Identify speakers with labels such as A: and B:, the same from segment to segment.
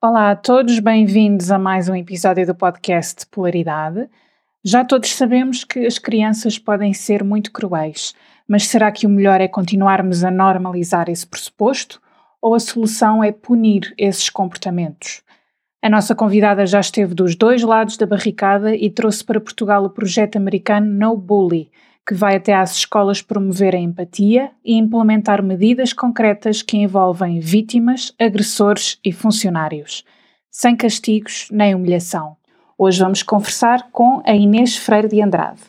A: Olá a todos, bem-vindos a mais um episódio do podcast Polaridade. Já todos sabemos que as crianças podem ser muito cruéis, mas será que o melhor é continuarmos a normalizar esse pressuposto ou a solução é punir esses comportamentos? A nossa convidada já esteve dos dois lados da barricada e trouxe para Portugal o projeto americano No Bully, que vai até às escolas promover a empatia e implementar medidas concretas que envolvem vítimas, agressores e funcionários, sem castigos nem humilhação. Hoje vamos conversar com a Inês Freire de Andrade.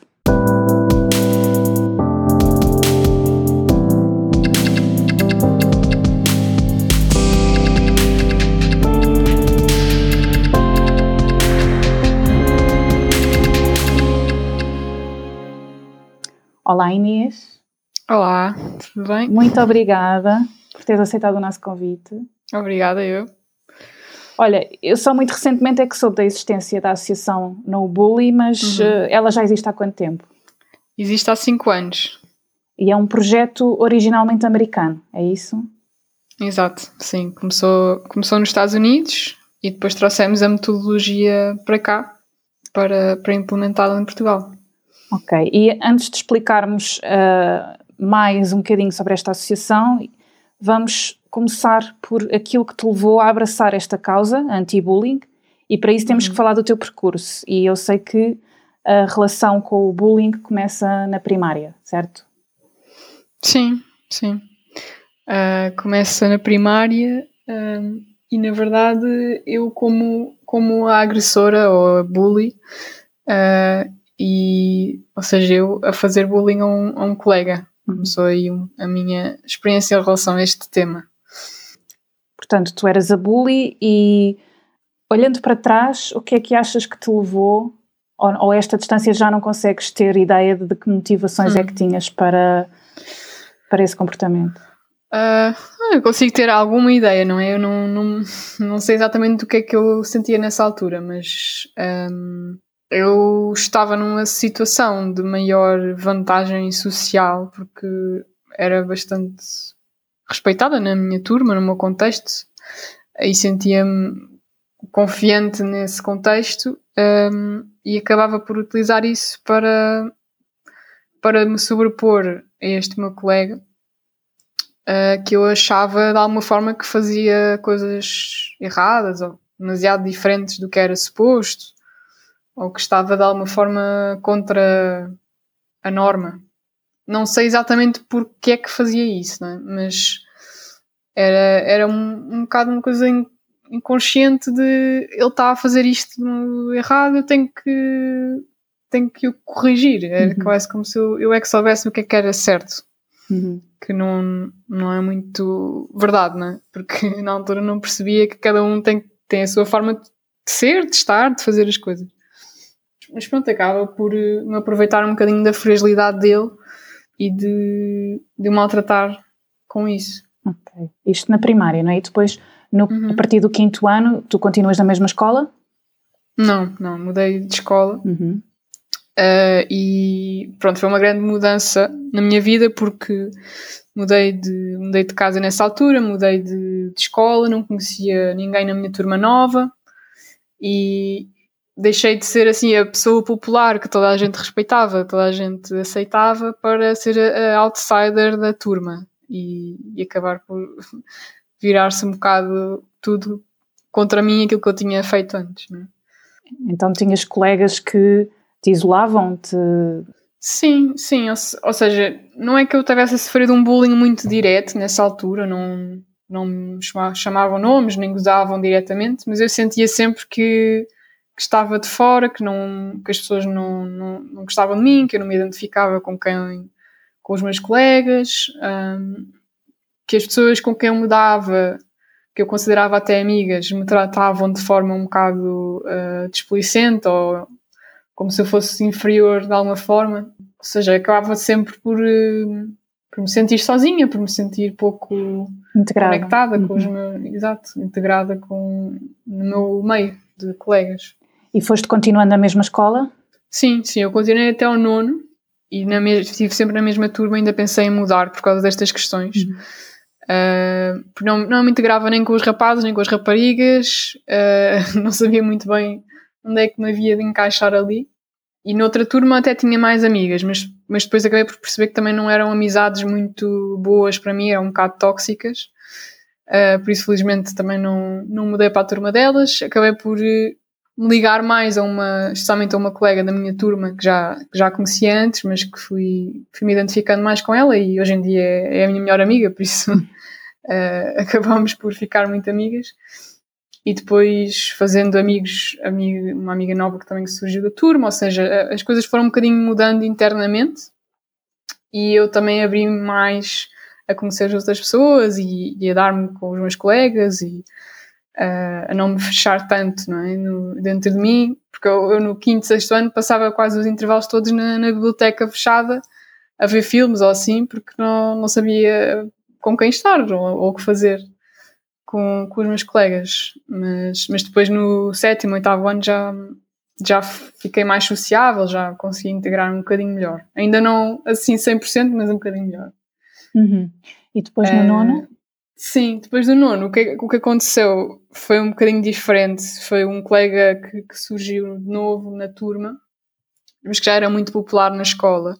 A: Olá Inês.
B: Olá, tudo bem?
A: Muito obrigada por teres aceitado o nosso convite.
B: Obrigada, eu.
A: Olha, eu só muito recentemente é que soube da existência da associação No Bully, mas uhum. uh, ela já existe há quanto tempo?
B: Existe há 5 anos.
A: E é um projeto originalmente americano, é isso?
B: Exato, sim. Começou, começou nos Estados Unidos e depois trouxemos a metodologia para cá para, para implementá-la em Portugal.
A: Ok, e antes de explicarmos uh, mais um bocadinho sobre esta associação, vamos começar por aquilo que te levou a abraçar esta causa, anti-bullying, e para isso temos uhum. que falar do teu percurso. E eu sei que a relação com o bullying começa na primária, certo?
B: Sim, sim. Uh, começa na primária uh, e, na verdade, eu, como, como a agressora ou a bully, uh, e, ou seja, eu a fazer bullying a um, a um colega. Começou aí um, a minha experiência em relação a este tema.
A: Portanto, tu eras a bully e olhando para trás, o que é que achas que te levou, ou, ou esta distância já não consegues ter ideia de, de que motivações hum. é que hum. tinhas para, para esse comportamento?
B: Uh, eu consigo ter alguma ideia, não é? Eu não, não, não sei exatamente o que é que eu sentia nessa altura, mas um, eu estava numa situação de maior vantagem social porque era bastante respeitada na minha turma, no meu contexto, e sentia-me confiante nesse contexto um, e acabava por utilizar isso para, para me sobrepor a este meu colega uh, que eu achava de alguma forma que fazia coisas erradas ou demasiado diferentes do que era suposto ou que estava de alguma forma contra a norma. Não sei exatamente porque é que fazia isso, é? mas era, era um, um bocado uma coisa inconsciente de ele está a fazer isto errado, eu tenho que, tenho que o corrigir. Era uhum. quase como se eu, eu é que soubesse o que é que era certo. Uhum. Que não, não é muito verdade, não é? Porque na altura não percebia que cada um tem, tem a sua forma de ser, de estar, de fazer as coisas mas pronto, acaba por eh, me aproveitar um bocadinho da fragilidade dele e de, de o maltratar com isso.
A: Ok. Isto na primária, não é? E depois, no, uhum. a partir do quinto ano, tu continuas na mesma escola?
B: Não, não, mudei de escola. Uhum. Uh, e pronto, foi uma grande mudança na minha vida porque mudei de, mudei de casa nessa altura, mudei de, de escola, não conhecia ninguém na minha turma nova e, deixei de ser assim a pessoa popular que toda a gente respeitava, toda a gente aceitava, para ser a, a outsider da turma e, e acabar por virar-se um bocado tudo contra mim aquilo que eu tinha feito antes. Né?
A: Então tinhas colegas que te isolavam? -te...
B: Sim, sim, ou, ou, seja, não é que eu tivesse sofrido um bullying muito direto nessa altura, não, não me chamavam nomes, nem gozavam diretamente, mas eu sentia sempre que que estava de fora, que, não, que as pessoas não, não, não gostavam de mim, que eu não me identificava com quem com os meus colegas, um, que as pessoas com quem eu me dava, que eu considerava até amigas, me tratavam de forma um bocado uh, displicente ou como se eu fosse inferior de alguma forma. Ou seja, acabava sempre por, uh, por me sentir sozinha, por me sentir pouco integrada. conectada com os uhum. meus. Exato, integrada com no meu meio de colegas.
A: E foste continuando na mesma escola?
B: Sim, sim, eu continuei até ao nono e na estive sempre na mesma turma, ainda pensei em mudar por causa destas questões. Uhum. Uh, não, não me integrava nem com os rapazes, nem com as raparigas, uh, não sabia muito bem onde é que me havia de encaixar ali. E noutra turma até tinha mais amigas, mas, mas depois acabei por perceber que também não eram amizades muito boas para mim, eram um bocado tóxicas. Uh, por isso, felizmente, também não, não mudei para a turma delas. Acabei por ligar mais a uma, especialmente a uma colega da minha turma que já, que já conhecia antes, mas que fui, fui me identificando mais com ela e hoje em dia é, é a minha melhor amiga, por isso uh, acabamos por ficar muito amigas. E depois fazendo amigos, amigo, uma amiga nova que também surgiu da turma, ou seja, as coisas foram um bocadinho mudando internamente e eu também abri mais a conhecer as outras pessoas e, e a dar-me com os meus colegas e a não me fechar tanto não é? no, dentro de mim, porque eu, eu, no quinto, sexto ano passava quase os intervalos todos na, na biblioteca fechada a ver filmes ou assim, porque não, não sabia com quem estar ou, o que fazer com, com os meus colegas. Mas, mas depois no sétimo, oitavo ano já, já fiquei mais sociável, já consegui integrar um bocadinho melhor. Ainda não assim 100%, mas um bocadinho melhor.
A: Uhum. E depois no é, nono?
B: Sim, depois do nono, o que, o que aconteceu foi um bocadinho diferente. Foi um colega que, que surgiu de novo na turma, mas que já era muito popular na escola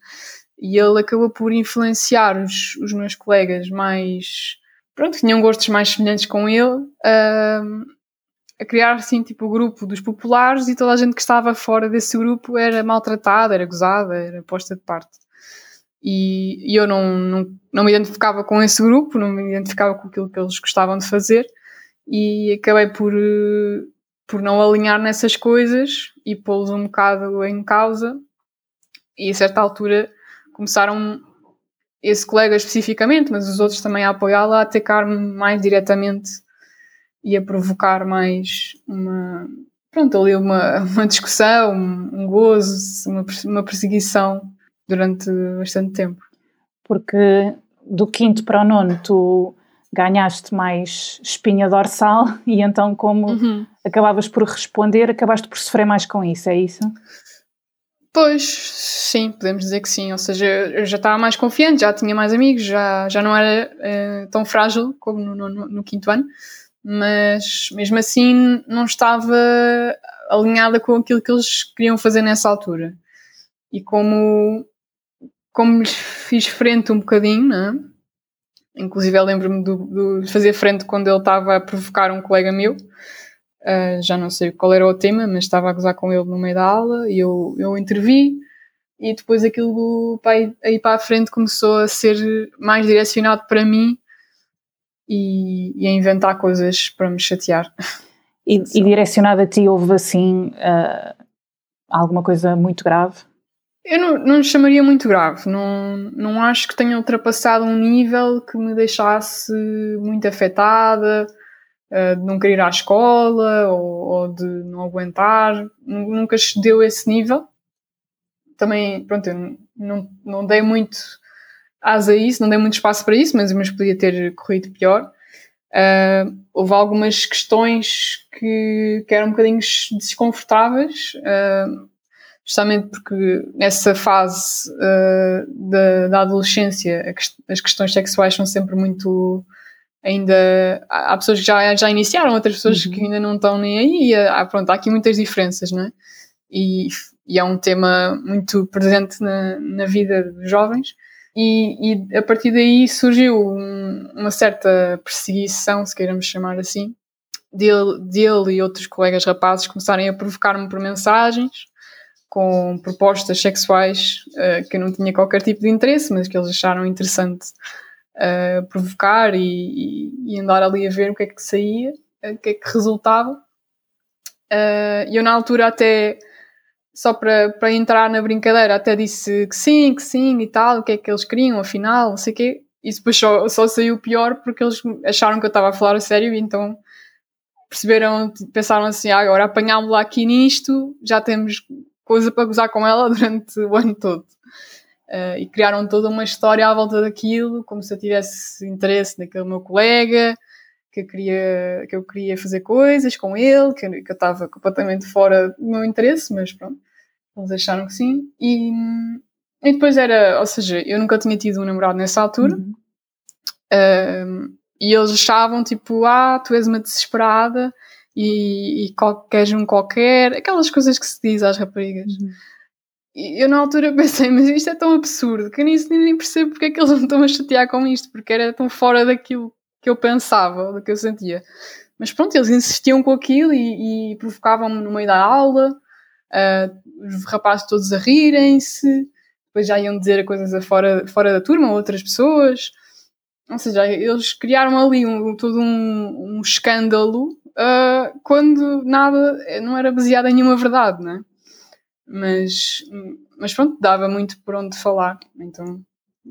B: e ele acabou por influenciar os, os meus colegas mais pronto, que tinham gostos mais semelhantes com ele a, a criar assim tipo o grupo dos populares e toda a gente que estava fora desse grupo era maltratada, era gozada, era posta de parte. E, e eu não, não, não me identificava com esse grupo, não me identificava com aquilo que eles gostavam de fazer. E acabei por, por não alinhar nessas coisas e pô-los um bocado em causa. E a certa altura começaram esse colega especificamente, mas os outros também a apoiá-la, a atacar-me mais diretamente e a provocar mais uma, pronto, ali uma, uma discussão, um, um gozo, uma, uma perseguição durante bastante tempo.
A: Porque do quinto para o nono tu ganhaste mais espinha dorsal e então como uhum. acabavas por responder, acabaste por sofrer mais com isso, é isso?
B: Pois, sim, podemos dizer que sim. Ou seja, eu já estava mais confiante, já tinha mais amigos, já, já não era uh, tão frágil como no, no, no, quinto ano, mas mesmo assim não estava alinhada com aquilo que eles queriam fazer nessa altura. E como, como lhes fiz frente um bocadinho, né? inclusive eu lembro-me de fazer frente quando ele estava a provocar um colega meu Uh, já não sei qual era o tema, mas estava a gozar com ele no meio da aula e eu, eu intervi e depois aquilo para aí para a frente começou a ser mais direcionado para mim e, e a inventar coisas para me chatear.
A: E, e direcionado a ti houve assim uh, alguma coisa muito grave?
B: Eu não, não chamaria muito grave, não, não acho que tenha ultrapassado um nível que me deixasse muito afetada uh, de não querer ir à escola ou, ou, de não aguentar, nunca deu esse nível. Também, pronto, eu não, não dei muito asa a isso, não dei muito espaço para isso, mas, mas podia ter corrido pior. Uh, houve algumas questões que, que eram um bocadinho desconfortáveis, uh, justamente porque nessa fase uh, da, da adolescência as questões sexuais são sempre muito ainda há pessoas que já, já iniciaram, outras pessoas uhum. que ainda não estão nem aí. Há, pronto, há aqui muitas diferenças, não é? E, e é um tema muito presente na, na vida dos jovens. E, e a partir daí surgiu um, uma certa perseguição, se queiramos chamar assim, dele, dele e outros colegas rapazes começarem a provocar-me por mensagens com propostas sexuais uh, que eu não tinha qualquer tipo de interesse, mas que eles acharam interessante uh, provocar e, e, andar ali a ver o que é que saía, o que é que resultava. E eu, na altura, até só para, para entrar na brincadeira, até disse que sim, que sim e tal, o que é que eles queriam, afinal, não sei o quê. E depois só, só saiu pior porque eles acharam que eu estava a falar a sério e então perceberam, pensaram assim, ah, agora apanhámos-la aqui nisto, já temos coisa para gozar com ela durante o ano todo. Uh, e criaram toda uma história à volta daquilo, como se eu tivesse interesse naquele meu colega, que eu queria, que eu queria fazer coisas com ele, que, eu estava completamente fora do meu interesse, mas pronto, eles acharam que sim. E, e depois era, ou seja, eu nunca tinha tido um namorado nessa altura, uhum. uh, E eles achavam tipo, ah, tu és uma desesperada e, e queres um qualquer, aquelas coisas que se diz às raparigas. Uhum. E eu na altura pensei, mas isto é tão absurdo que eu nem, nem percebo porque é que eles não estão a chatear com isto, porque era tão fora daquilo que eu pensava, do que eu sentia. Mas pronto, eles insistiam com aquilo e, e provocavam-me no meio da aula, uh, os rapazes todos a rirem-se, depois já iam dizer coisas fora, fora da turma, outras pessoas. Ou seja, eles criaram ali um, todo um, um escândalo uh, quando nada, não era baseado em nenhuma verdade, né? Mas, mas pronto, dava muito por onde falar, então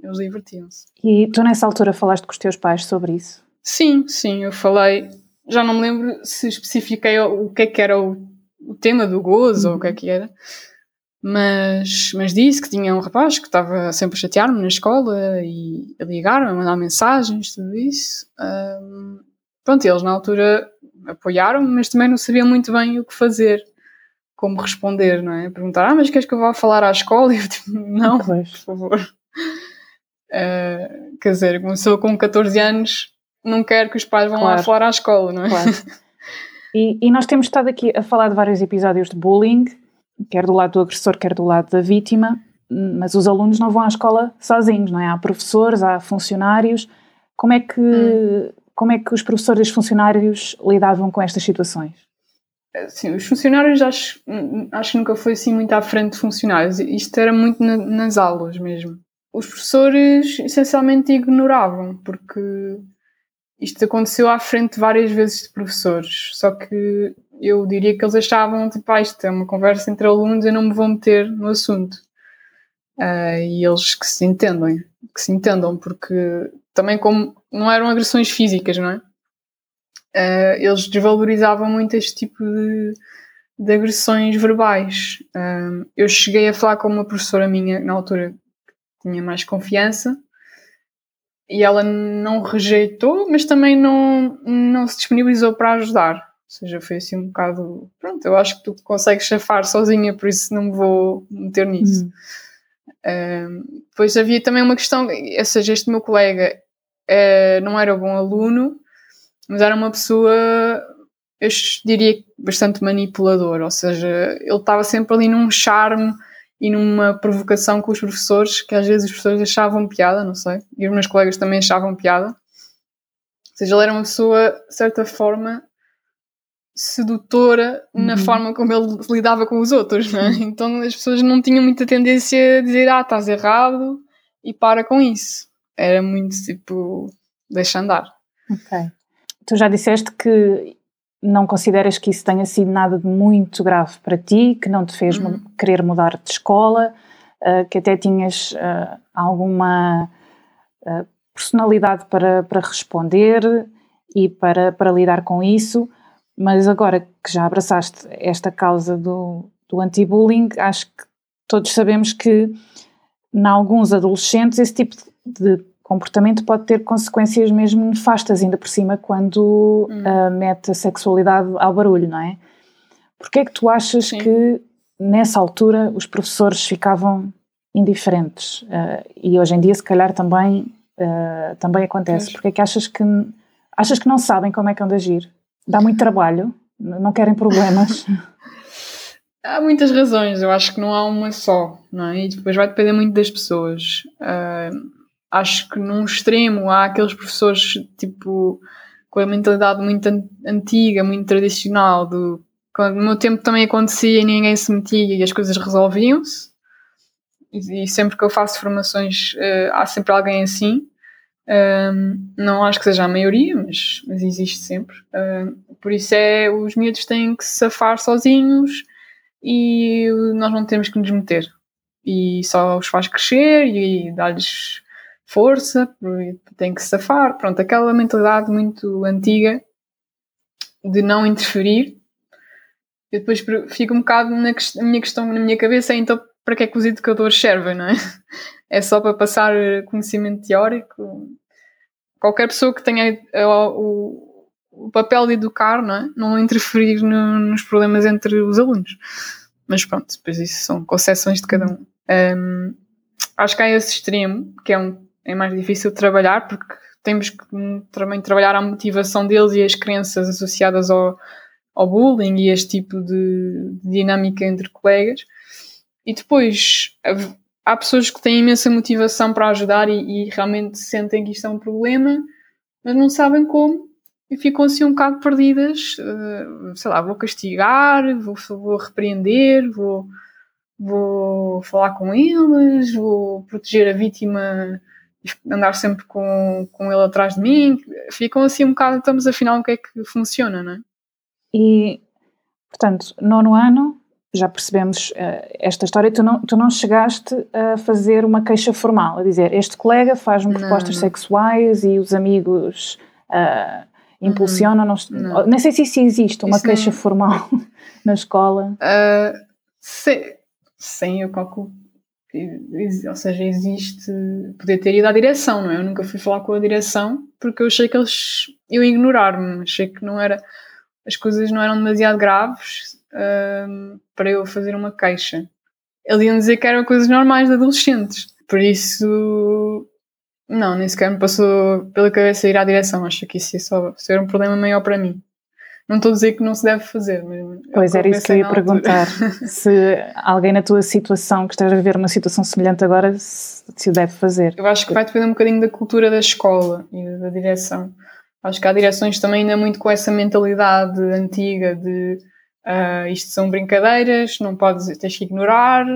B: eles divertiam-se.
A: E tu nessa altura falaste com os teus pais sobre isso?
B: Sim, sim, eu falei. Já não me lembro se especifiquei o que é que era o, o tema do gozo uhum. ou o que é que era, mas, mas disse que tinha um rapaz que estava sempre a chatear-me na escola e a ligar-me, a mandar mensagens, tudo isso. Um, pronto, eles na altura apoiaram-me, mas também não sabiam muito bem o que fazer, como responder, não é? Perguntar, ah, mas queres que eu vá falar à escola? E eu tipo, não, por favor. Uh, quer dizer, começou com 14 anos, não quero que os pais vão claro. lá falar à escola, não é? Claro.
A: E, e, nós temos estado aqui a falar de vários episódios de bullying, quer do lado do agressor, quer do lado da vítima, mas os alunos não vão à escola sozinhos, não é? Há professores, há funcionários. Como é que, hum. como é que os professores e os funcionários lidavam com estas situações?
B: Sim, os funcionários acho, acho que nunca foi assim muito à frente de funcionários. Isto era muito na, nas aulas mesmo. Os professores essencialmente ignoravam, porque isto aconteceu à frente várias vezes de professores, só que eu diria que eles achavam, tipo, ah, isto é uma conversa entre alunos, eu não me vou meter no assunto. Uh, e eles que se entendem, que se entendam, porque também como não eram agressões físicas, não é? Uh, eles desvalorizavam muito este tipo de, de agressões verbais. Uh, eu cheguei a falar com uma professora minha, na altura, que tinha mais confiança, e ela não rejeitou, mas também não, não se disponibilizou para ajudar. Ou seja, foi assim um bocado. Pronto, eu acho que tu consegues chafar sozinha, por isso não me vou meter nisso. Hum. Uh, depois havia também uma questão, ou seja, este meu colega uh, não era bom aluno, mas era uma pessoa, eu diria, bastante manipulador, ou seja, ele estava sempre ali num charme e numa provocação com os professores, que às vezes os professores achavam piada, não sei, e os meus colegas também achavam piada. Ou seja, ele era uma pessoa, de certa forma, sedutora uhum. na forma como ele lidava com os outros, não é? Então as pessoas não tinham muita tendência a dizer, ah, estás errado e para com isso. Era muito tipo, deixa andar.
A: Ok. Tu já disseste que não consideras que isso tenha sido nada de muito grave para ti, que não te fez uhum. querer mudar de escola, uh, que até tinhas uh, alguma uh, personalidade para, para responder e para, para lidar com isso, mas agora que já abraçaste esta causa do, do anti-bullying, acho que todos sabemos que em alguns adolescentes esse tipo de comportamento pode ter consequências mesmo nefastas, ainda por cima, quando hum. uh, mete a sexualidade ao barulho, não é? Porquê é que tu achas Sim. que nessa altura os professores ficavam indiferentes? Uh, e hoje em dia, se calhar, também, uh, também acontece. Pois. Porquê é que achas que, achas que não sabem como é que hão de agir? Dá muito trabalho? Não querem problemas?
B: há muitas razões, eu acho que não há uma só, não é? E depois vai depender muito das pessoas. Uh, acho que num extremo há aqueles professores tipo com a mentalidade muito antiga, muito tradicional, do quando no meu tempo também acontecia e ninguém se metia e as coisas resolviam-se. E, e, sempre que eu faço formações uh, há sempre alguém assim. Um, não acho que seja a maioria, mas, mas existe sempre. Um, por isso é os miúdos têm que se safar sozinhos e nós não temos que nos meter. E só os faz crescer e dar-lhes força, tem que se safar, pronto, aquela mentalidade muito antiga de não interferir. Eu depois fico um bocado na minha questão na minha cabeça é então para que é que os educadores servem, não é? É só para passar conhecimento teórico. Qualquer pessoa que tenha o, o papel de educar, não é? Não interferir no, nos problemas entre os alunos. Mas pronto, depois isso são concessões de cada um. um acho que há esse extremo, que é um é mais difícil de trabalhar porque temos que também trabalhar a motivação deles e as crenças associadas ao, ao bullying e este tipo de, de dinâmica entre colegas. E depois há pessoas que têm imensa motivação para ajudar e, e, realmente sentem que isto é um problema, mas não sabem como e ficam assim um bocado perdidas. Uh, sei lá, vou castigar, vou, vou repreender, vou, vou falar com eles, vou proteger a vítima andar sempre com, com ele atrás de mim, ficam assim um bocado, estamos afinal o que é que funciona, não é?
A: E, portanto, nono ano, já percebemos uh, esta história, tu não, tu não chegaste a fazer uma queixa formal, a dizer, este colega faz-me propostas não. sexuais e os amigos uh, impulsionam, não, não. nem sei se isso existe, uma isso queixa não... formal na escola.
B: Uh, se, sim, eu calculo ou seja, existe poder ter ido à direção, não é? Eu nunca fui falar com a direção porque eu achei que eles iam ignorar-me, achei que não era, as coisas não eram demasiado graves um, para eu fazer uma queixa. Eles iam dizer que eram coisas normais de adolescentes, por isso, não, nem sequer me passou pela cabeça ir à direção, acho que isso ia só ser um problema maior para mim. Não estou a dizer que não se deve fazer. Mas
A: pois era isso que eu ia perguntar. se alguém na tua situação, que esteja a ver uma situação semelhante agora, se, se o deve fazer.
B: Eu acho que vai depender um bocadinho da cultura da escola e da direção. Acho que há direções também ainda muito com essa mentalidade antiga de uh, isto são brincadeiras, não podes, tens que ignorar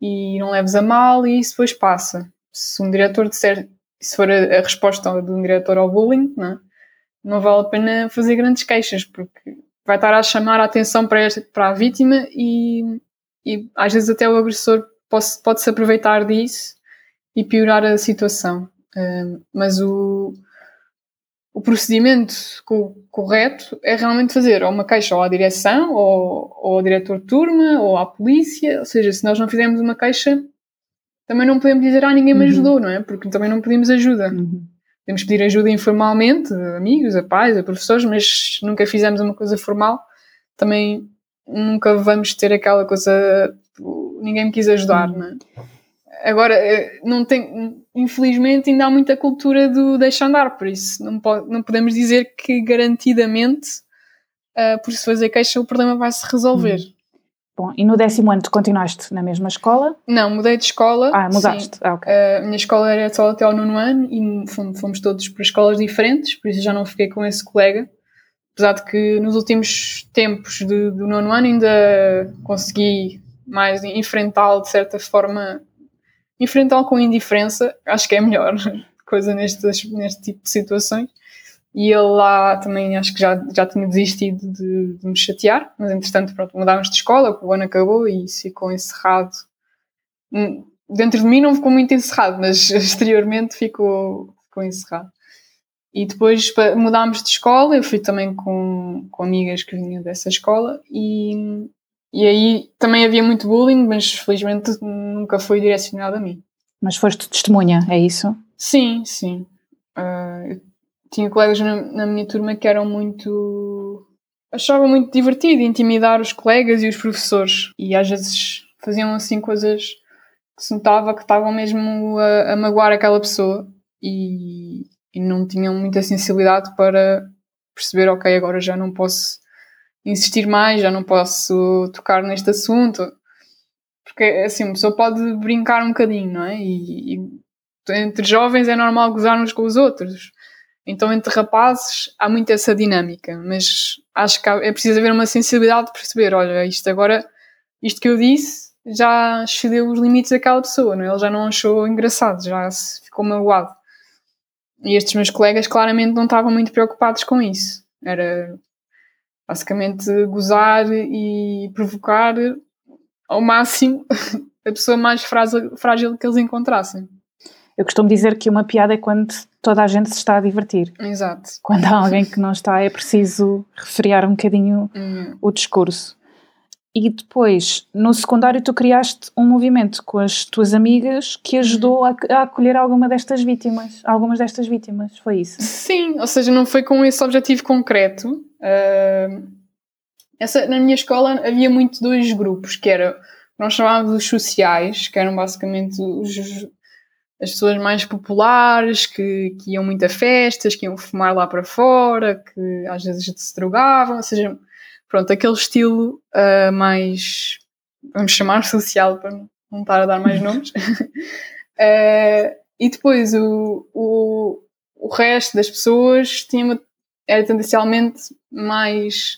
B: e não leves a mal e isso depois passa. Se um diretor disser, se for a, a resposta de um diretor ao bullying, não é? não vale a pena fazer grandes queixas, porque vai estar a chamar a atenção para, esta, para a vítima e, e às vezes até o agressor pode, pode se aproveitar disso e piorar a situação. Uh, mas o, o procedimento co correto é realmente fazer ou uma queixa ou à direção, ou, ou ao diretor de turma, ou à polícia. Ou seja, se nós não fizermos uma queixa, também não podemos dizer, ah, ninguém me uhum. ajudou, não é? Porque também não pedimos ajuda. Uhum. Podemos pedir ajuda informalmente, a amigos, a pais, a professores, mas nunca fizemos uma coisa formal. Também nunca vamos ter aquela coisa, ninguém me quis ajudar, não é? Agora, eh, não tem, infelizmente ainda há muita cultura do deixa andar, por isso não, pode, não podemos dizer que garantidamente, uh, por se fazer queixa, o problema vai se resolver. Hum.
A: Bom, e no décimo ano tu continuaste na mesma escola?
B: Não, mudei de escola.
A: Ah, mudaste. Ah, okay.
B: uh, a minha escola era só até ao nono ano e fomos todos para escolas diferentes, por isso já não fiquei com esse colega. Apesar de que nos últimos tempos de, do nono ano ainda consegui mais enfrentá-lo de certa forma, enfrentá-lo com indiferença, acho que é a melhor coisa neste, neste tipo de situações. E ele lá também acho que já, já tinha desistido de, de me chatear, mas entretanto, pronto, mudámos de escola, o ano acabou e isso ficou encerrado. Hum, dentro de mim não ficou muito encerrado, mas exteriormente ficou, ficou encerrado. E depois mudámos de escola, eu fui também com, com amigas que vinham dessa escola e, e aí também havia muito bullying, mas felizmente nunca foi direcionado a mim.
A: Mas foste testemunha, é isso?
B: Sim, sim. Uh, tinha colegas na, na, minha turma que eram muito. achavam muito divertido intimidar os colegas e os professores. E às vezes faziam assim coisas que se notava que estavam mesmo a, a magoar aquela pessoa e, e não tinham muita sensibilidade para perceber, ok, agora já não posso insistir mais, já não posso tocar neste assunto. Porque assim, uma pessoa pode brincar um bocadinho, não é? E, e entre jovens é normal gozar uns com os outros. Então, entre rapazes, há muito essa dinâmica, mas acho que é preciso haver uma sensibilidade de perceber: olha, isto agora, isto que eu disse, já excedeu os limites daquela pessoa, não é? ele já não achou engraçado, já ficou magoado. E estes meus colegas claramente não estavam muito preocupados com isso. Era basicamente gozar e provocar ao máximo a pessoa mais frágil, frágil que eles encontrassem.
A: Eu costumo dizer que uma piada é quando toda a gente se está a divertir.
B: Exato.
A: Quando há alguém que não está, é preciso refriar um bocadinho uhum. o discurso. E depois, no secundário, tu criaste um movimento com as tuas amigas que ajudou a, a, acolher alguma destas vítimas, algumas destas vítimas, foi isso?
B: Sim, ou seja, não foi com esse objetivo concreto. Uh, essa, na minha escola havia muito dois grupos, que era, nós chamávamos os sociais, que eram basicamente os as pessoas mais populares que, que iam muito a festas, que iam fumar lá para fora, que às vezes se drogavam, ou seja, pronto, aquele estilo uh, mais, vamos chamar social, para não estar a dar mais nomes. uh, e depois o, o, o resto das pessoas tinha uma, era tendencialmente mais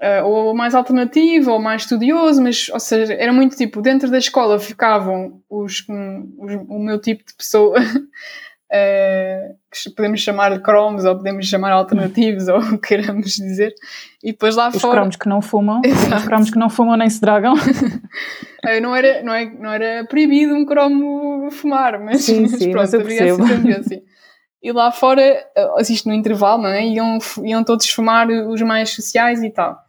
B: uh, ou mais alternativo, ou mais estudioso, mas, ou seja, era muito tipo, dentro da escola ficavam os, os o meu tipo de pessoa, uh, que podemos chamar de cromos, ou podemos chamar alternativos, ou o que queiramos dizer, e depois lá
A: os
B: fora...
A: Os cromos que não fumam, Exato. os cromos que não fumam nem se drogam.
B: uh, não, era, não, é, não era proibido um cromo fumar, mas,
A: sim, sim,
B: mas pronto,
A: mas havia essa
B: tendência. E lá fora, assiste no intervalo, não é? Iam, iam todos fumar os mais sociais e tal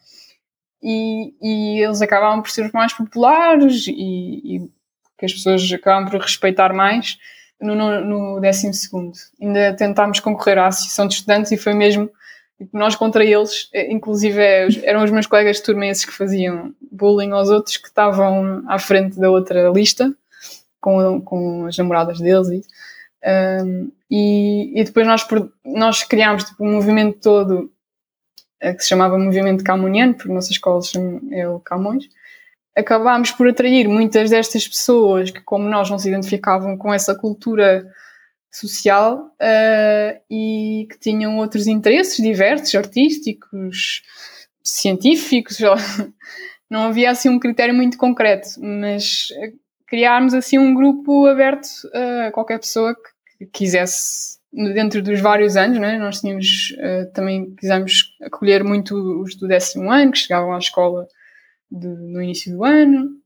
B: e, e eles acabavam por ser os mais populares e, e que as pessoas acabam por respeitar mais no, no, no décimo segundo. Ainda tentámos concorrer à associação de estudantes e foi mesmo tipo, nós contra eles, eh, inclusive eram os meus colegas de turma esses que faziam bullying aos outros que estavam à frente da outra lista com, com as namoradas deles um, e, e depois nós, nós criámos tipo, um movimento todo que se chamava Movimento Camoniano, porque a nossa escola é o Camões, acabámos por atrair muitas destas pessoas que, como nós, não se identificavam com essa cultura social uh, e que tinham outros interesses diversos, artísticos, científicos. Não havia assim um critério muito concreto, mas criámos assim um grupo aberto a qualquer pessoa que quisesse dentro dos vários anos, né, nós tínhamos, uh, também quisemos acolher muito os do décimo ano, que chegavam à escola de, no início do ano,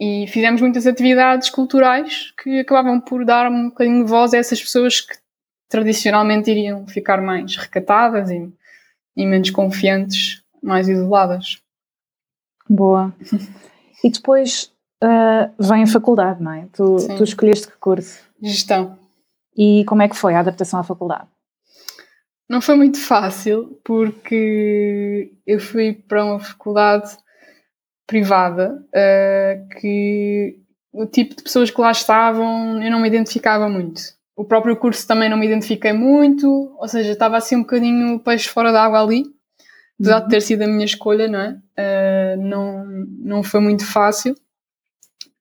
B: e fizemos muitas atividades culturais que acabavam por dar um bocadinho de voz a essas pessoas que tradicionalmente iriam ficar mais recatadas e, e menos confiantes, mais isoladas.
A: Boa. E depois uh, vem a faculdade, não é? Tu, tu escolheste que curso?
B: Gestão.
A: E como é que foi a adaptação à faculdade?
B: Não foi muito fácil, porque eu fui para uma faculdade privada uh, que o tipo de pessoas que lá estavam eu não me identificava muito. O próprio curso também não me identifiquei muito, ou seja, estava assim um bocadinho peixe fora da água ali, apesar uhum. de ter sido a minha escolha, não é? Uh, não, não foi muito fácil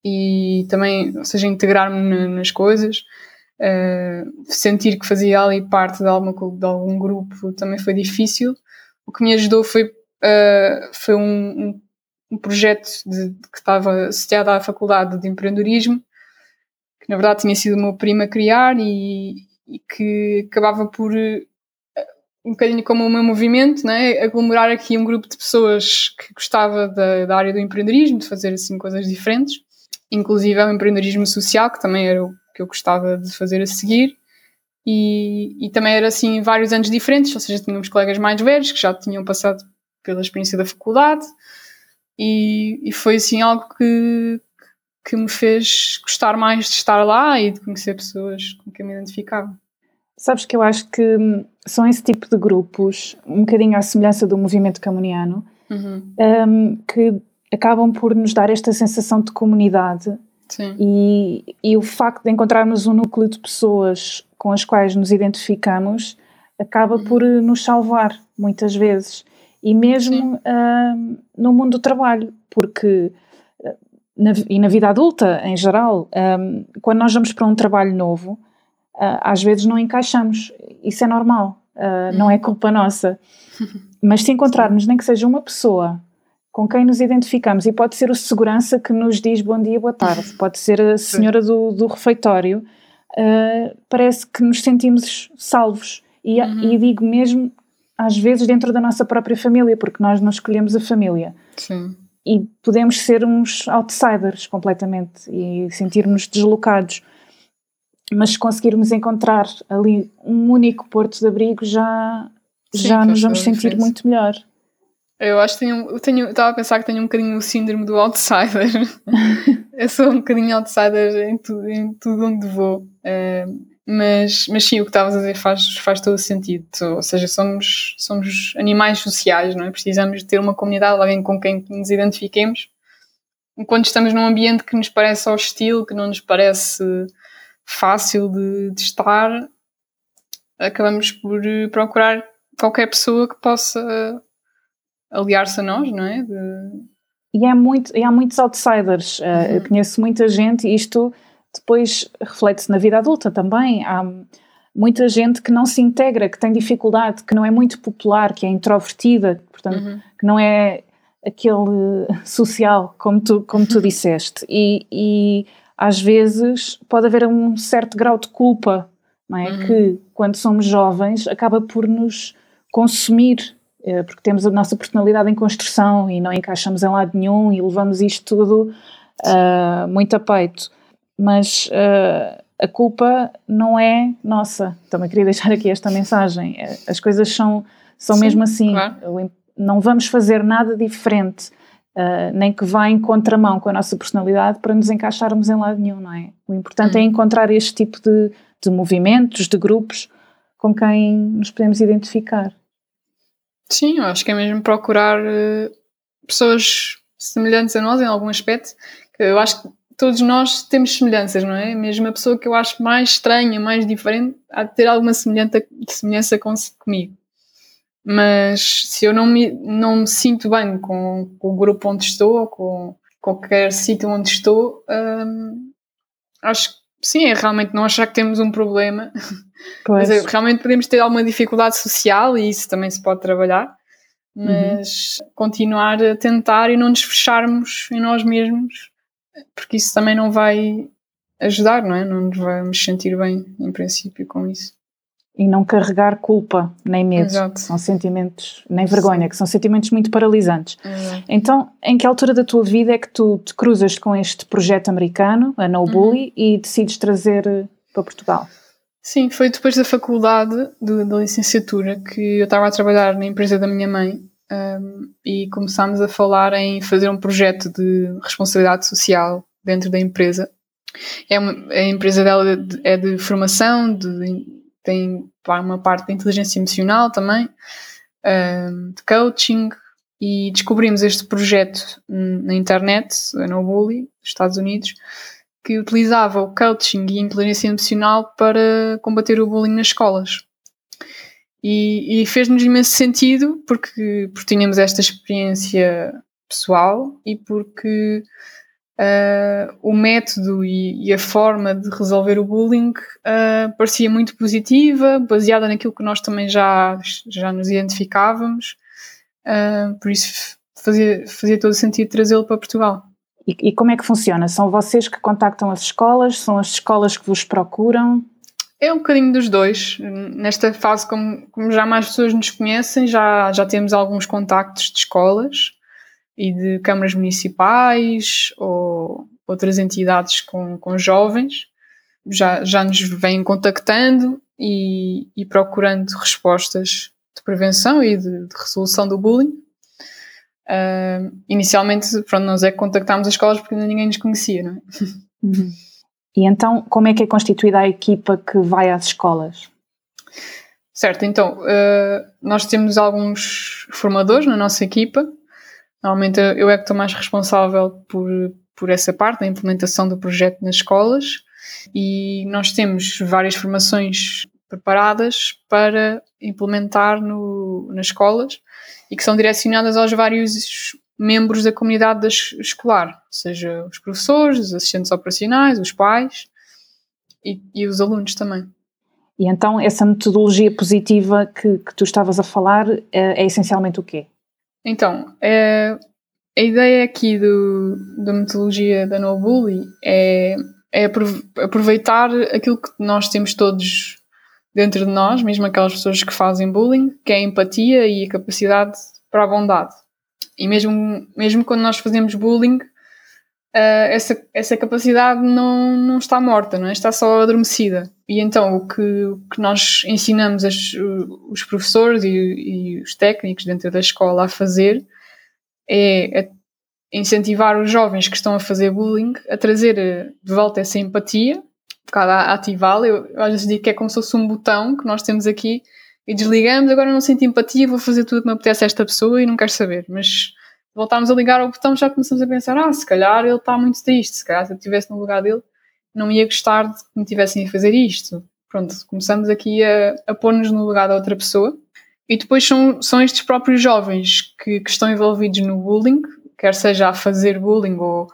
B: e também, ou seja, integrar-me nas coisas. Uh, sentir que fazia ali parte de, alguma, de algum grupo também foi difícil. O que me ajudou foi, uh, foi um, um, um projeto de, que estava associado à Faculdade de Empreendedorismo, que na verdade tinha sido o meu primo a criar e, e que acabava por, uh, um bocadinho como o meu movimento, né, aglomerar aqui um grupo de pessoas que gostava da, da área do empreendedorismo, de fazer assim coisas diferentes, inclusive o empreendedorismo social, que também era o que eu gostava de fazer a seguir. E, e também era assim vários anos diferentes, ou seja, tínhamos colegas mais velhos que já tinham passado pela experiência da faculdade e, e foi assim algo que, que me fez gostar mais de estar lá e de conhecer pessoas com quem me identificava.
A: Sabes que eu acho que são esse tipo de grupos, um bocadinho à semelhança do movimento camoniano,
B: uhum.
A: um, que acabam por nos dar esta sensação de comunidade
B: Sim.
A: E, e o facto de encontrarmos um núcleo de pessoas com as quais nos identificamos acaba uhum. por nos salvar muitas vezes e mesmo uh, no mundo do trabalho, porque uh, na, e na vida adulta em geral, um, quando nós vamos para um trabalho novo, uh, às vezes não encaixamos, isso é normal, uh, não é uhum. culpa nossa. Mas se encontrarmos nem que seja uma pessoa com quem nos identificamos e pode ser o segurança que nos diz bom dia, boa tarde, pode ser a senhora do, do refeitório, uh, parece que nos sentimos salvos e, uhum. e, digo mesmo às vezes dentro da nossa própria família, porque nós não escolhemos a família.
B: Sim.
A: E podemos ser uns outsiders completamente e sentir-nos deslocados. Mas se conseguirmos encontrar ali um único porto de abrigo, já, Sim, já nos vamos sentir muito melhor.
B: Eu acho que tenho, tenho, estava a pensar que tenho um bocadinho o síndrome do outsider. eu sou um bocadinho outsider em, tu, em tudo onde vou. Uh, mas, mas sim, o que estavas a dizer faz, faz todo sentido. Ou seja, somos, somos animais sociais, não é? Precisamos de ter uma comunidade, alguém com quem nos identifiquemos. Enquanto estamos num ambiente que nos parece hostil, que não nos parece fácil de, de estar, acabamos por procurar qualquer pessoa que possa aliar-se a nós, não é? De...
A: E, é muito, e há muitos outsiders. Uh, uhum. Eu conheço muita gente e isto depois reflete-se na vida adulta também. Há muita gente que não se integra, que tem dificuldade, que não é muito popular, que é introvertida, portanto, uhum. que não é aquele social, como tu, como tu disseste. E, e às vezes pode haver um certo grau de culpa, não é? Uhum. Que quando somos jovens acaba por nos consumir, eh, porque temos a nossa personalidade em construção e não encaixamos em lado nenhum e levamos isto tudo uh, muito a peito. Mas uh, a culpa não é nossa. Também queria deixar aqui esta mensagem. As coisas são, são Sim, mesmo assim. Claro. Não vamos fazer nada diferente, uh, nem que vá em contramão com a nossa personalidade para nos encaixarmos em lado nenhum, não é? O importante é uhum. encontrar este tipo de, de movimentos, de grupos com quem nos podemos identificar.
B: Sim, eu acho que é mesmo procurar uh, pessoas semelhantes a nós em algum aspecto. Eu acho que todos nós temos semelhanças, não é? Mesmo a pessoa que eu acho mais estranha, mais diferente, há de ter alguma semelhança, semelhança com, comigo. Mas se eu não me, não me sinto bem com, com o grupo onde estou, ou com qualquer sítio onde estou, hum, acho que sim, é realmente não achar que temos um problema. Pois. Mas é, realmente podemos ter alguma dificuldade social e isso também se pode trabalhar. Mas uhum. continuar a tentar e não nos fecharmos em nós mesmos, porque isso também não vai ajudar, não é? Não nos vamos sentir bem, em princípio, com isso
A: e não carregar culpa nem medo. Exato. São sentimentos, nem vergonha, Sim. que são sentimentos muito paralisantes. Exato. Então, em que altura da tua vida é que tu te cruzas com este projeto americano, a No Bully, uhum. e decides trazer eh, para Portugal?
B: Sim, foi depois da faculdade, de, da licenciatura, que eu estava a trabalhar na empresa da minha mãe um, e começámos a falar em fazer um projeto de responsabilidade social dentro da empresa. É uma, a empresa dela é de formação, de tem uma parte de inteligência emocional também, de coaching, e descobrimos este projeto na internet, no Bully, dos Estados Unidos, que utilizava o coaching e a inteligência emocional para combater o bullying nas escolas. E, e fez-nos imenso sentido porque, porque tínhamos esta experiência pessoal e porque uh, o método e, e, a forma de resolver o bullying uh, parecia muito positiva, baseada naquilo que nós também já, já nos identificávamos, uh, por isso fazia, fazia todo sentido trazê-lo para Portugal.
A: E, e, como é que funciona? São vocês que contactam as escolas? São as escolas que vos procuram?
B: É um bocadinho dos dois. Nesta fase, como, como já mais pessoas nos conhecem, já, já temos alguns contactos de escolas e de câmaras municipais ou outras entidades com, com jovens já, já nos vêm contactando e, e procurando respostas de prevenção e de, de resolução do bullying. Uh, inicialmente, pronto, nós é que contactámos as escolas porque ainda ninguém nos conhecia, não é?
A: Uhum. E então, como é que é constituída a equipa que vai às escolas?
B: Certo, então, uh, nós temos alguns formadores na nossa equipa Normalmente eu é que estou mais responsável por, por essa parte, da implementação do projeto nas escolas, e nós temos várias formações preparadas para implementar no, nas escolas e que são direcionadas aos vários membros da comunidade escolar, seja os professores, os assistentes operacionais, os pais e, e os alunos também.
A: E então essa metodologia positiva que, que tu estavas a falar é, é essencialmente o quê?
B: Então, é, a ideia aqui do, da metodologia da No Bully é, é aproveitar aquilo que nós temos todos dentro de nós, mesmo aquelas pessoas que fazem bullying, que é a empatia e a capacidade para a bondade. E mesmo, mesmo quando nós fazemos bullying, uh, essa, essa capacidade não, não está morta, não é? está só adormecida. E então o que, o que nós ensinamos as, os professores e, e, os técnicos dentro da escola a fazer é incentivar os jovens que estão a fazer bullying a trazer eh, de volta essa empatia, um bocado a ativá-la. Eu, eu às vezes digo que é como se fosse um botão que nós temos aqui e desligamos, agora não sinto empatia, vou fazer tudo que me apetece a esta pessoa e não quero saber. Mas voltámos a ligar ao botão já começamos a pensar, ah, se calhar ele está muito triste, se calhar se eu estivesse no lugar dele não ia gostar de que me tivessem a fazer isto. Pronto, começamos aqui a, a pôr-nos no lugar da outra pessoa. E depois são, são estes próprios jovens que, que estão envolvidos no bullying, quer seja a fazer bullying ou,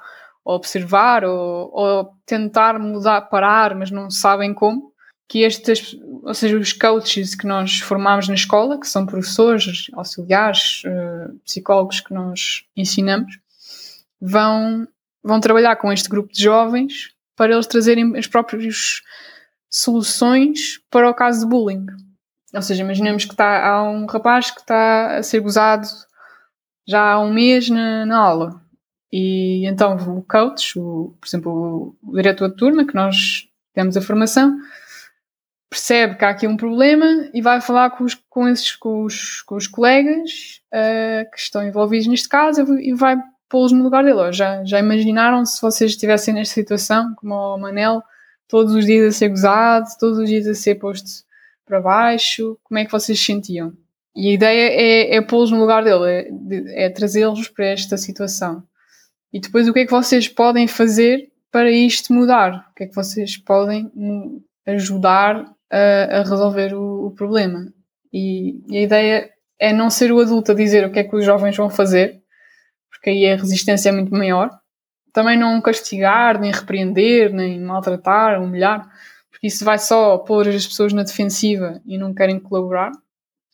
B: ou observar ou, ou, tentar mudar, parar, mas não sabem como, que estes, ou seja, os coaches que nós formamos na escola, que são professores, auxiliares, uh, psicólogos que nós ensinamos, vão, vão trabalhar com este grupo de jovens para eles trazerem as próprias soluções para o caso de bullying. Ou seja, imaginemos que está, há um rapaz que está a ser gozado já há um mês na, na aula. E então o coach, o, por exemplo, o diretor de turma, que nós temos a formação, percebe que há aqui um problema e vai falar com os, com esses, com os, com os colegas uh, que estão envolvidos neste caso e vai pô-los no lugar dele. Já, já imaginaram se vocês estivessem nesta situação, como o Manel, todos os dias a ser gozado, todos os dias a ser posto para baixo, como é que vocês se sentiam? E a ideia é, é pô-los no lugar dele, é, é trazê-los para esta situação. E depois o que é que vocês podem fazer para isto mudar? O que é que vocês podem ajudar a, a resolver o, o problema? E, e, a ideia é não ser o adulto a dizer o que é que os jovens vão fazer, porque aí a resistência é muito maior. Também não castigar, nem repreender, nem maltratar, humilhar, porque isso vai só pôr as pessoas na defensiva e não querem colaborar.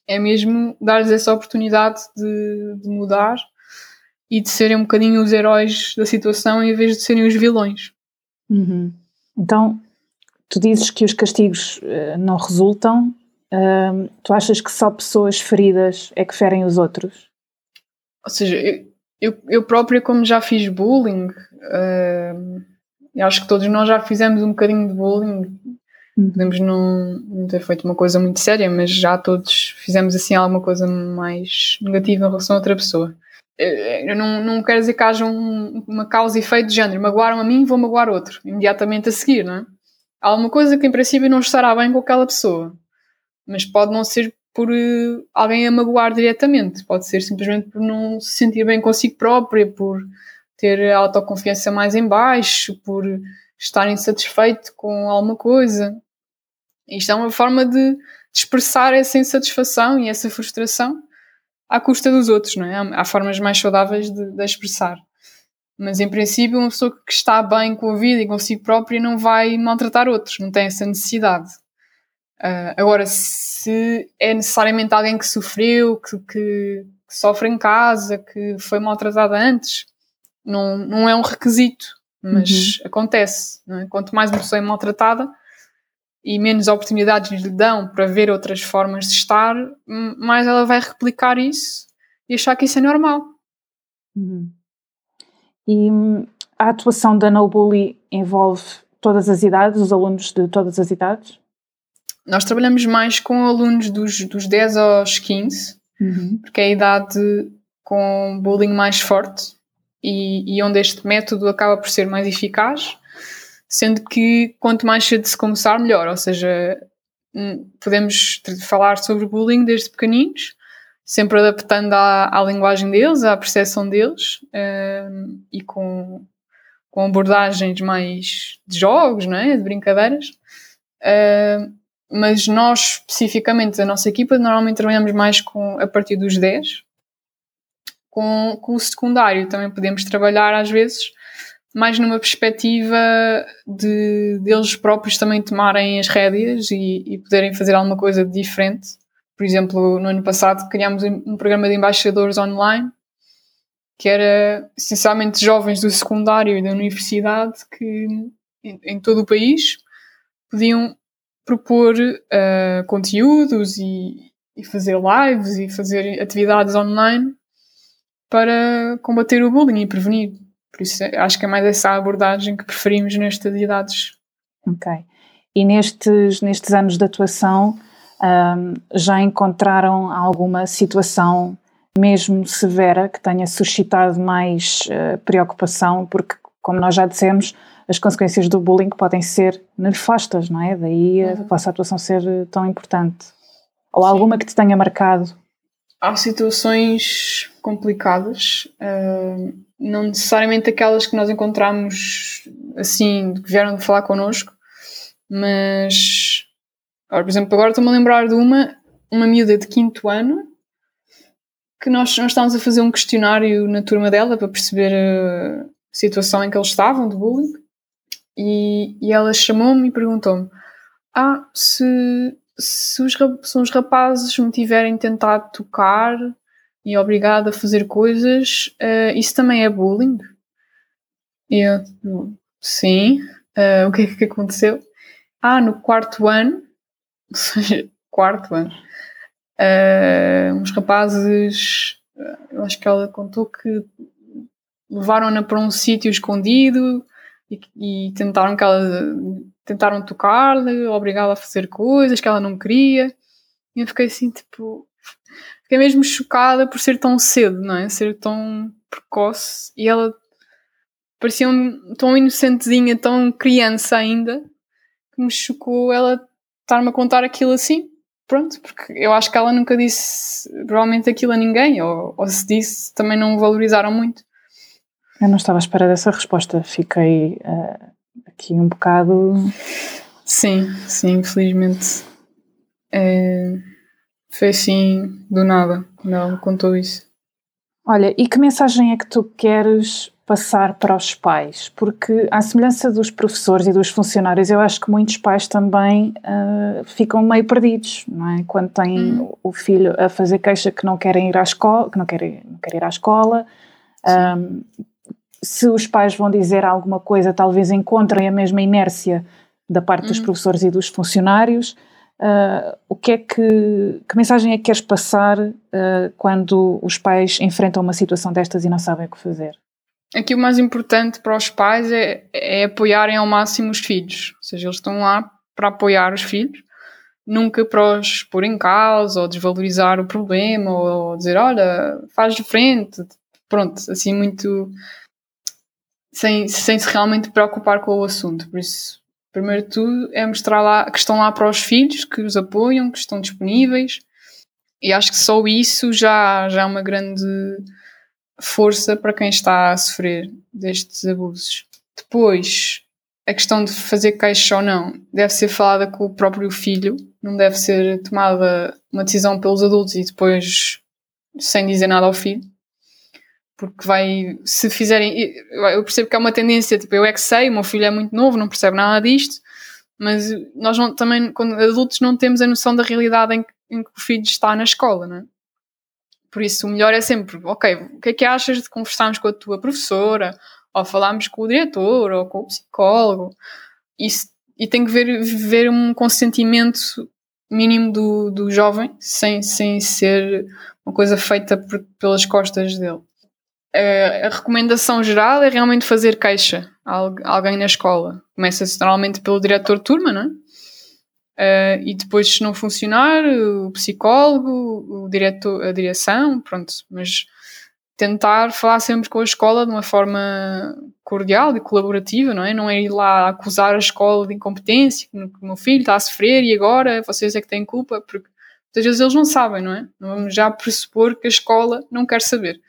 B: É mesmo dar-lhes essa oportunidade de, de mudar e de serem um bocadinho os heróis da situação em vez de serem os vilões.
A: Uhum. Então, tu dizes que os castigos uh, não resultam, uh, tu achas que só pessoas feridas é que ferem os outros?
B: Ou seja, eu, eu, eu própria, como já fiz bullying, uh, acho que todos nós já fizemos um bocadinho de bullying. Uhum. Podemos não, não ter feito uma coisa muito séria, mas já todos fizemos assim alguma coisa mais negativa em relação a outra pessoa. Eu não, não quero dizer que haja um, uma causa e efeito de género. Magoaram a mim, vou magoar outro, imediatamente a seguir, não é? Há alguma coisa que em princípio não estará bem com aquela pessoa, mas pode não ser por uh, alguém a magoar diretamente, pode ser simplesmente por não se sentir bem consigo própria, por ter a autoconfiança mais em baixo, por estar insatisfeito com alguma coisa. Isto é uma forma de, de expressar essa insatisfação e essa frustração à custa dos outros, não é? Há formas mais saudáveis de, de expressar. Mas em princípio, uma pessoa que está bem com a vida e consigo própria não vai maltratar outros, não tem essa necessidade. Uh, agora, se é necessariamente alguém que sofreu, que, que, que, sofre em casa, que foi maltratada antes, não, não é um requisito, mas uhum. acontece. É? Quanto mais uma pessoa é maltratada, e menos oportunidades lhe dão para ver outras formas de estar, mais ela vai replicar isso e achar que isso é normal.
A: Uhum. E hum, a atuação da No Bully envolve todas as idades, os alunos de todas as idades?
B: Nós trabalhamos mais com alunos dos, dos 10 aos 15, uhum. porque é a idade com bullying mais forte e, e onde este método acaba por ser mais eficaz sendo que quanto mais cedo se começar, melhor. Ou seja, hum, podemos falar sobre bullying desde pequeninos, sempre adaptando à, à linguagem deles, à percepção deles um, e com, com abordagens mais de jogos, não é? de brincadeiras. Uh, mas nós, especificamente, a nossa equipa, normalmente trabalhamos mais com, a partir dos 10. Com, com o secundário também podemos trabalhar às vezes mais numa perspectiva de, de eles próprios também tomarem as rédeas e, e, poderem fazer alguma coisa diferente. Por exemplo, no ano passado criámos um programa de embaixadores online que era essencialmente jovens do secundário e da universidade que em, em todo o país podiam propor uh, conteúdos e, e fazer lives e fazer atividades online para combater o bullying e prevenir. Por isso acho que é mais essa abordagem que preferimos nestas idades.
A: Ok. E nestes, nestes anos de atuação um, já encontraram alguma situação mesmo severa que tenha suscitado mais uh, preocupação? Porque, como nós já dissemos, as consequências do bullying podem ser nefastas, não é? Daí uhum. a vossa atuação ser tão importante. Ou Sim. alguma que te tenha marcado?
B: Há situações complicadas. Uh não necessariamente aquelas que nós encontramos assim, que vieram falar connosco, mas, por exemplo, agora estou-me a lembrar de uma, uma miúda de quinto ano, que nós, nós estávamos a fazer um questionário na turma dela para perceber a situação em que eles estavam de bullying, e, e ela chamou-me e perguntou-me: Ah, se, se, os, se os rapazes me tiverem tentado tocar e obrigado a fazer coisas, uh, isso também é bullying? E eu, sim. Uh, o que é que aconteceu? Ah, no quarto ano, seja, quarto ano, uh, uns rapazes, eu acho que ela contou que levaram-na para um sítio escondido e, e, tentaram que ela tentaram tocar-lhe, obrigá-la a fazer coisas que ela não queria. E eu fiquei assim, tipo, fiquei mesmo chocada por ser tão cedo, não é? Ser tão precoce e ela parecia um, tão inocentezinha, tão criança ainda, que me chocou ela estar-me a contar aquilo assim. Pronto, porque eu acho que ela nunca disse provavelmente aquilo a ninguém, ou, ou se disse, também não valorizaram muito.
A: Eu não estava à espera dessa resposta, fiquei uh, aqui um bocado.
B: Sim, sim, infelizmente. É, foi assim do nada, não contou isso.
A: Olha, e que mensagem é que tu queres passar para os pais, porque à semelhança dos professores e dos funcionários, eu acho que muitos pais também uh, ficam meio perdidos, não é? Quando têm hum. o filho a fazer queixa que não querem ir à escola, que não querem, não querem ir à escola, um, se os pais vão dizer alguma coisa, talvez encontrem a mesma inércia da parte dos hum. professores e dos funcionários. Uh, o que é que, que mensagem é que queres passar uh, quando os pais enfrentam uma situação destas e não sabem o que fazer?
B: Aqui o mais importante para os pais é, é apoiarem ao máximo os filhos. Ou seja, eles estão lá para apoiar os filhos, nunca para os pôr em causa ou desvalorizar o problema ou dizer, olha, faz de frente. Pronto, assim muito. Sem, sem se realmente preocupar com o assunto. Por isso, primeiro de tudo, é mostrar lá que estão lá para os filhos, que os apoiam, que estão disponíveis. E acho que só isso já, já é uma grande força para quem está a sofrer destes abusos. Depois, a questão de fazer queixa ou não deve ser falada com o próprio filho, não deve ser tomada uma decisão pelos adultos e depois sem dizer nada ao filho. Porque vai, se fizerem. Eu percebo que é uma tendência, tipo, eu é que sei, o meu filho é muito novo, não percebe nada disto, mas nós não, também, quando adultos, não temos a noção da realidade em que, em que o filho está na escola, não é? Por isso, o melhor é sempre, ok, o que é que achas de conversarmos com a tua professora, ou falarmos com o diretor, ou com o psicólogo? Isso, e tem que ver, ver um consentimento mínimo do, do jovem, sem, sem ser uma coisa feita por, pelas costas dele. A, a, recomendação geral é realmente fazer queixa a alguém na escola. Começa-se normalmente pelo diretor de turma, não é? Uh, e depois, se não funcionar, o psicólogo, o diretor, a direção, pronto, mas tentar falar sempre com a escola de uma forma cordial e colaborativa, não é? Não é ir lá acusar a escola de incompetência, que o meu filho está a sofrer e agora vocês é que têm culpa, porque muitas vezes eles não sabem, não é? Não vamos já pressupor que a escola não quer saber.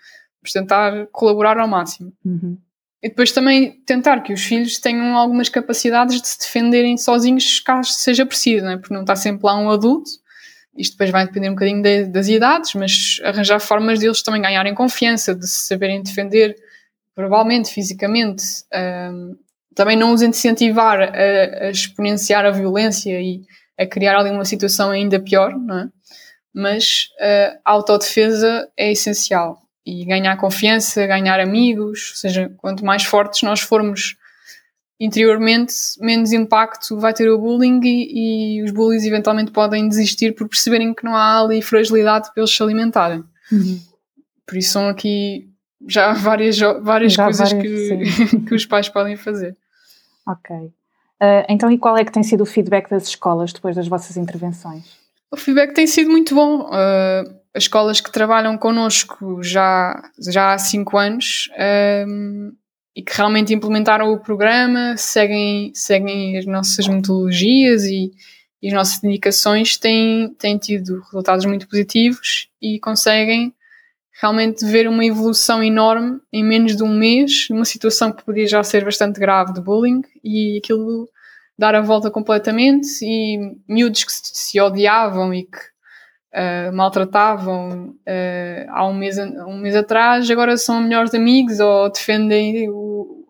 B: Vamos tentar colaborar ao máximo.
A: Uhum.
B: E depois também tentar que os filhos tenham algumas capacidades de se defenderem sozinhos caso seja preciso, não é? porque não está sempre lá um adulto. Isto depois vai depender um bocadinho de, das idades, mas arranjar formas deles também ganharem confiança, de se saberem defender verbalmente, fisicamente. Um, também não os incentivar a, a, exponenciar a violência e a criar ali uma situação ainda pior, não é? Mas a autodefesa é essencial e ganhar confiança, ganhar amigos, ou seja, quanto mais fortes nós formos interiormente, menos impacto vai ter o bullying e, e os bullies eventualmente podem desistir por perceberem que não há ali fragilidade para eles se alimentarem.
A: Uhum.
B: Por isso são aqui já várias, várias já coisas várias, que, que os pais podem fazer.
A: Ok. Uh, então, e qual é que tem sido o feedback das escolas depois das vossas intervenções?
B: O feedback tem sido muito bom. Uh, as escolas que trabalham connosco já, já há cinco anos um, e que realmente implementaram o programa, seguem, seguem as nossas metodologias e, e as nossas indicações têm, têm tido resultados muito positivos e conseguem realmente ver uma evolução enorme em menos de um mês, numa situação que podia já ser bastante grave de bullying, e aquilo dar a volta completamente, e miúdos que se odiavam e que uh, maltratavam uh, há um mês, um mês atrás, agora são melhores amigos ou defendem o,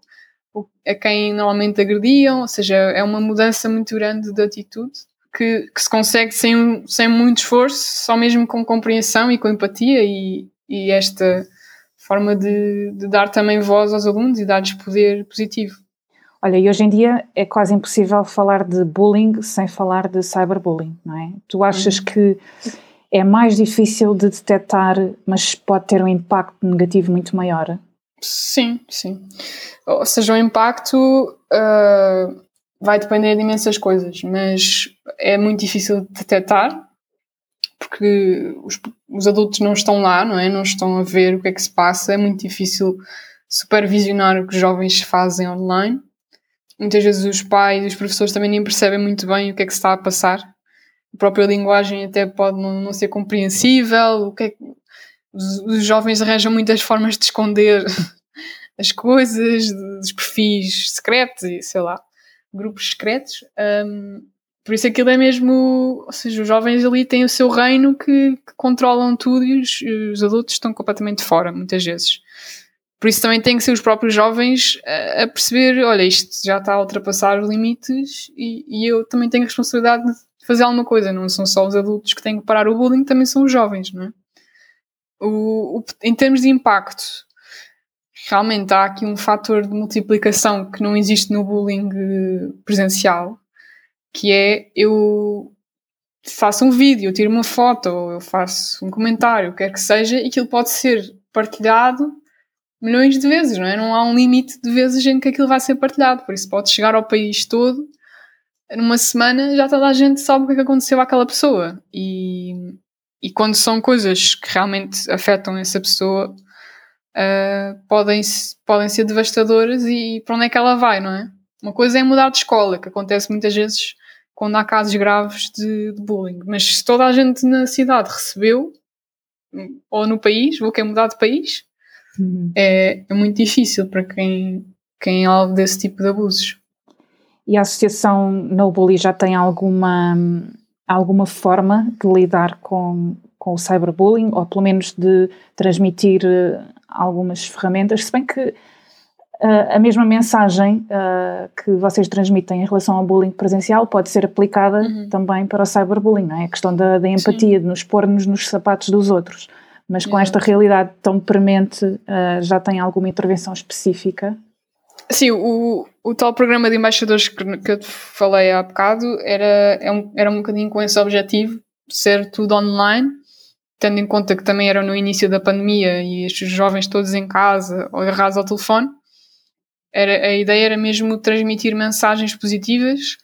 B: o, a quem normalmente agrediam, ou seja, é uma mudança muito grande de atitude que, que se consegue sem, sem muito esforço, só mesmo com compreensão e com empatia e, e esta forma de, de dar também voz aos alunos e dar-lhes poder positivo.
A: Olha, e hoje em dia é quase impossível falar de bullying sem falar de cyberbullying, não é? Tu achas uhum. que é mais difícil de detectar, mas pode ter um impacto negativo muito maior?
B: Sim, sim. Ou seja, o impacto uh, vai depender de imensas coisas, mas é muito difícil de detectar porque os, os adultos não estão lá, não é? Não estão a ver o que é que se passa, é muito difícil supervisionar o que os jovens fazem online. Muitas vezes os pais e os professores também nem percebem muito bem o que é que se está a passar. A própria linguagem até pode não, não ser compreensível. O que é que, os, os jovens arranjam muitas formas de esconder as coisas, dos perfis secretos e sei lá, grupos secretos. Um, por isso aquilo é mesmo, ou seja, os jovens ali têm o seu reino que, que controlam tudo e os, os, adultos estão completamente fora, muitas vezes. Por isso também tem que ser os próprios jovens a, a perceber, olha, isto já está a ultrapassar os limites e, e, eu também tenho a responsabilidade de fazer alguma coisa, não são só os adultos que têm que parar o bullying, também são os jovens, não é? O, o, em termos de impacto, realmente há aqui um fator de multiplicação que não existe no bullying presencial, que é eu faço um vídeo, eu tiro uma foto, eu faço um comentário, o que quer que seja, e aquilo pode ser partilhado milhões de vezes, não é? Não há um limite de vezes em que aquilo vai ser partilhado, por isso pode chegar ao país todo, numa semana já toda a gente sabe o que é que aconteceu àquela pessoa. E, e quando são coisas que realmente afetam essa pessoa, uh, podem, podem ser devastadoras e para onde é que ela vai, não é? Uma coisa é mudar de escola, que acontece muitas vezes quando há casos graves de, de, bullying. Mas se toda a gente na cidade recebeu, ou no país, vou querer mudar de país, uhum. é, é, muito difícil para quem, quem é alvo desse tipo de abusos.
A: E a associação No Bully já tem alguma, alguma forma de lidar com, com o cyberbullying, ou pelo menos de transmitir eh, algumas ferramentas, se bem que a mesma mensagem uh, que vocês transmitem em relação ao bullying presencial pode ser aplicada uhum. também para o cyberbullying, não é? A questão da, da empatia, Sim. de nos pôr-nos nos sapatos dos outros. Mas com esta realidade tão premente, uh, já tem alguma intervenção específica?
B: Sim, o, o tal programa de embaixadores que, que eu te falei há bocado era, é um, era um bocadinho com esse objetivo, ser tudo online, tendo em conta que também era no início da pandemia e estes jovens todos em casa ou agarrados ao telefone era, a ideia era mesmo transmitir mensagens positivas,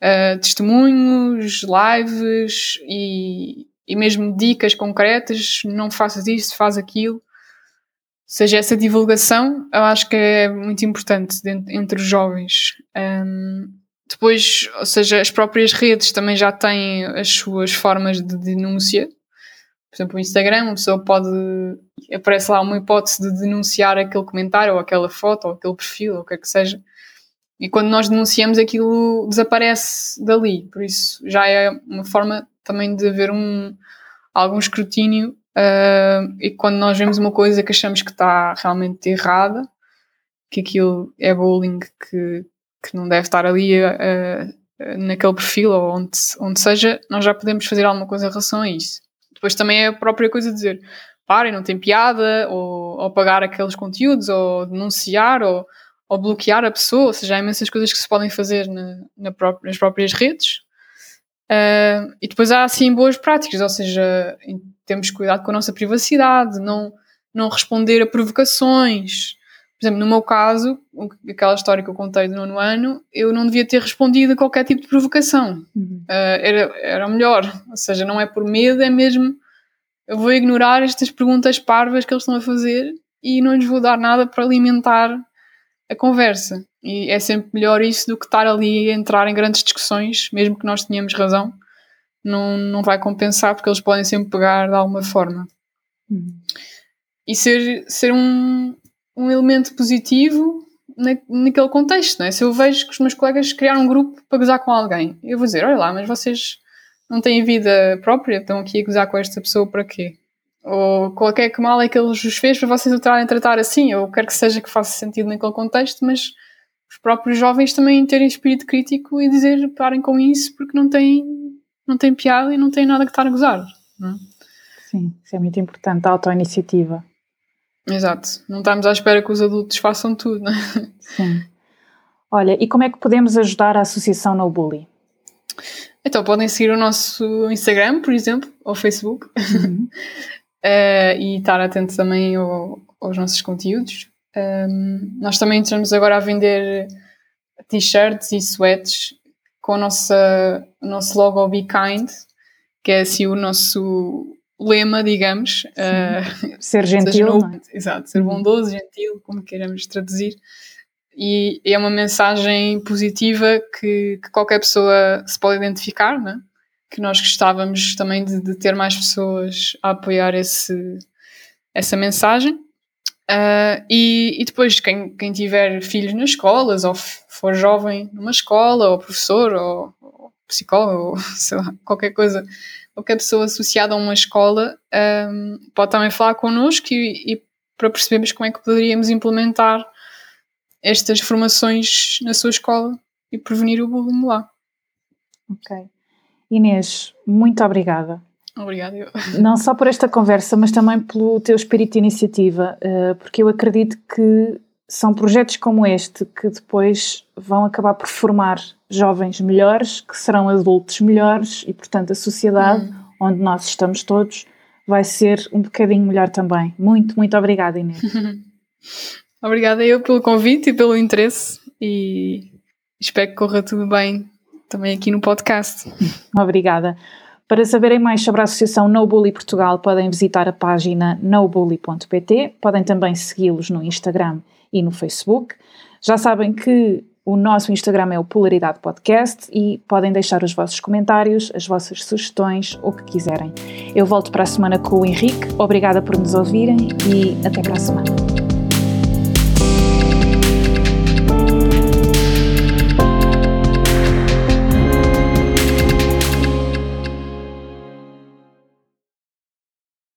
B: uh, testemunhos, lives e, e mesmo dicas concretas. Não faças isto, faz aquilo. Seja, essa divulgação eu acho que é muito importante entre os jovens. Um, depois, ou seja, as próprias redes também já têm as suas formas de denúncia por exemplo, o Instagram, uma pessoa pode. aparece lá uma hipótese de denunciar aquele comentário, ou aquela foto, ou aquele perfil, ou o que é que seja. E quando nós denunciamos, aquilo desaparece dali. Por isso, já é uma forma também de haver um, algum escrutínio. Uh, e quando nós vemos uma coisa que achamos que está realmente errada, que aquilo é bullying, que, que não deve estar ali uh, naquele perfil ou onde, onde seja, nós já podemos fazer alguma coisa em relação a isso. Depois também é a própria coisa de dizer parem, não tem piada, ou, ou apagar aqueles conteúdos, ou denunciar, ou, ou bloquear a pessoa, ou seja, há imensas coisas que se podem fazer na, na nas próprias redes. Uh, e depois há assim boas práticas, ou seja, temos cuidado com a nossa privacidade, não, não responder a provocações. Por exemplo, no meu caso, aquela história que eu contei do nono ano, eu não devia ter respondido a qualquer tipo de provocação. Uhum. Uh, era, era melhor. Ou seja, não é por medo, é mesmo eu vou ignorar estas perguntas parvas que eles estão a fazer e não lhes vou dar nada para alimentar a conversa. E é sempre melhor isso do que estar ali a entrar em grandes discussões, mesmo que nós tenhamos razão. Não, não vai compensar porque eles podem sempre pegar de alguma forma. Uhum. e ser, ser um, um elemento positivo na, naquele contexto, não é? Se eu vejo que os meus colegas criaram um grupo para gozar com alguém, eu vou dizer, olha lá, mas vocês não têm vida própria, estão aqui a gozar com esta pessoa para quê? Ou qualquer que mal é que ele os fez para vocês o trarem a tratar assim, ou quer que seja que faça sentido naquele contexto, mas os próprios jovens também terem espírito crítico e dizer parem com isso porque não tem, não tem piada e não tem nada que estar a gozar. Não é?
A: Sim, isso é muito importante, a autoiniciativa.
B: Exato. Não estamos à espera que os adultos façam tudo, não é?
A: Sim. Olha, e como é que podemos ajudar a Associação No Bully?
B: Então, podem seguir o nosso Instagram, por exemplo, ou Facebook, uhum. uh, e estar atentos também ao, aos nossos conteúdos. Um, nós também estamos agora a vender t-shirts e sweats com o nosso logo Be Kind, que é assim o nosso lema, digamos.
A: Uh, ser gentil.
B: É? Exato, ser uhum. bondoso, gentil, como queiramos traduzir. E, e é uma mensagem positiva que, que, qualquer pessoa se pode identificar, né? que nós gostávamos também de, de, ter mais pessoas a apoiar esse, essa mensagem. Uh, e, e, depois, quem, quem tiver filhos nas escolas, ou for jovem numa escola, ou professor, ou, ou psicólogo, ou lá, qualquer coisa qualquer pessoa associada a uma escola um, pode também falar connosco e, e, para percebermos como é que poderíamos implementar estas formações na sua escola e prevenir o bullying lá.
A: Ok. Inês, muito obrigada.
B: Obrigada.
A: Não só por esta conversa, mas também pelo teu espírito de iniciativa, eh, porque eu acredito que são projetos como este que depois vão acabar por formar jovens melhores, que serão adultos melhores e, portanto, a sociedade hum. onde nós estamos todos vai ser um bocadinho melhor também. Muito, muito obrigada, Inês.
B: obrigada eu pelo convite e pelo interesse e espero que corra tudo bem também aqui no podcast.
A: obrigada. Para saberem mais sobre a Associação No Bully Portugal, podem visitar a página nobully.pt, podem também segui-los no Instagram e no Facebook. Já sabem que o nosso Instagram é o Polaridade Podcast e podem deixar os vossos comentários, as vossas sugestões, o que quiserem. Eu volto para a semana com o Henrique. Obrigada por nos ouvirem e até para a semana.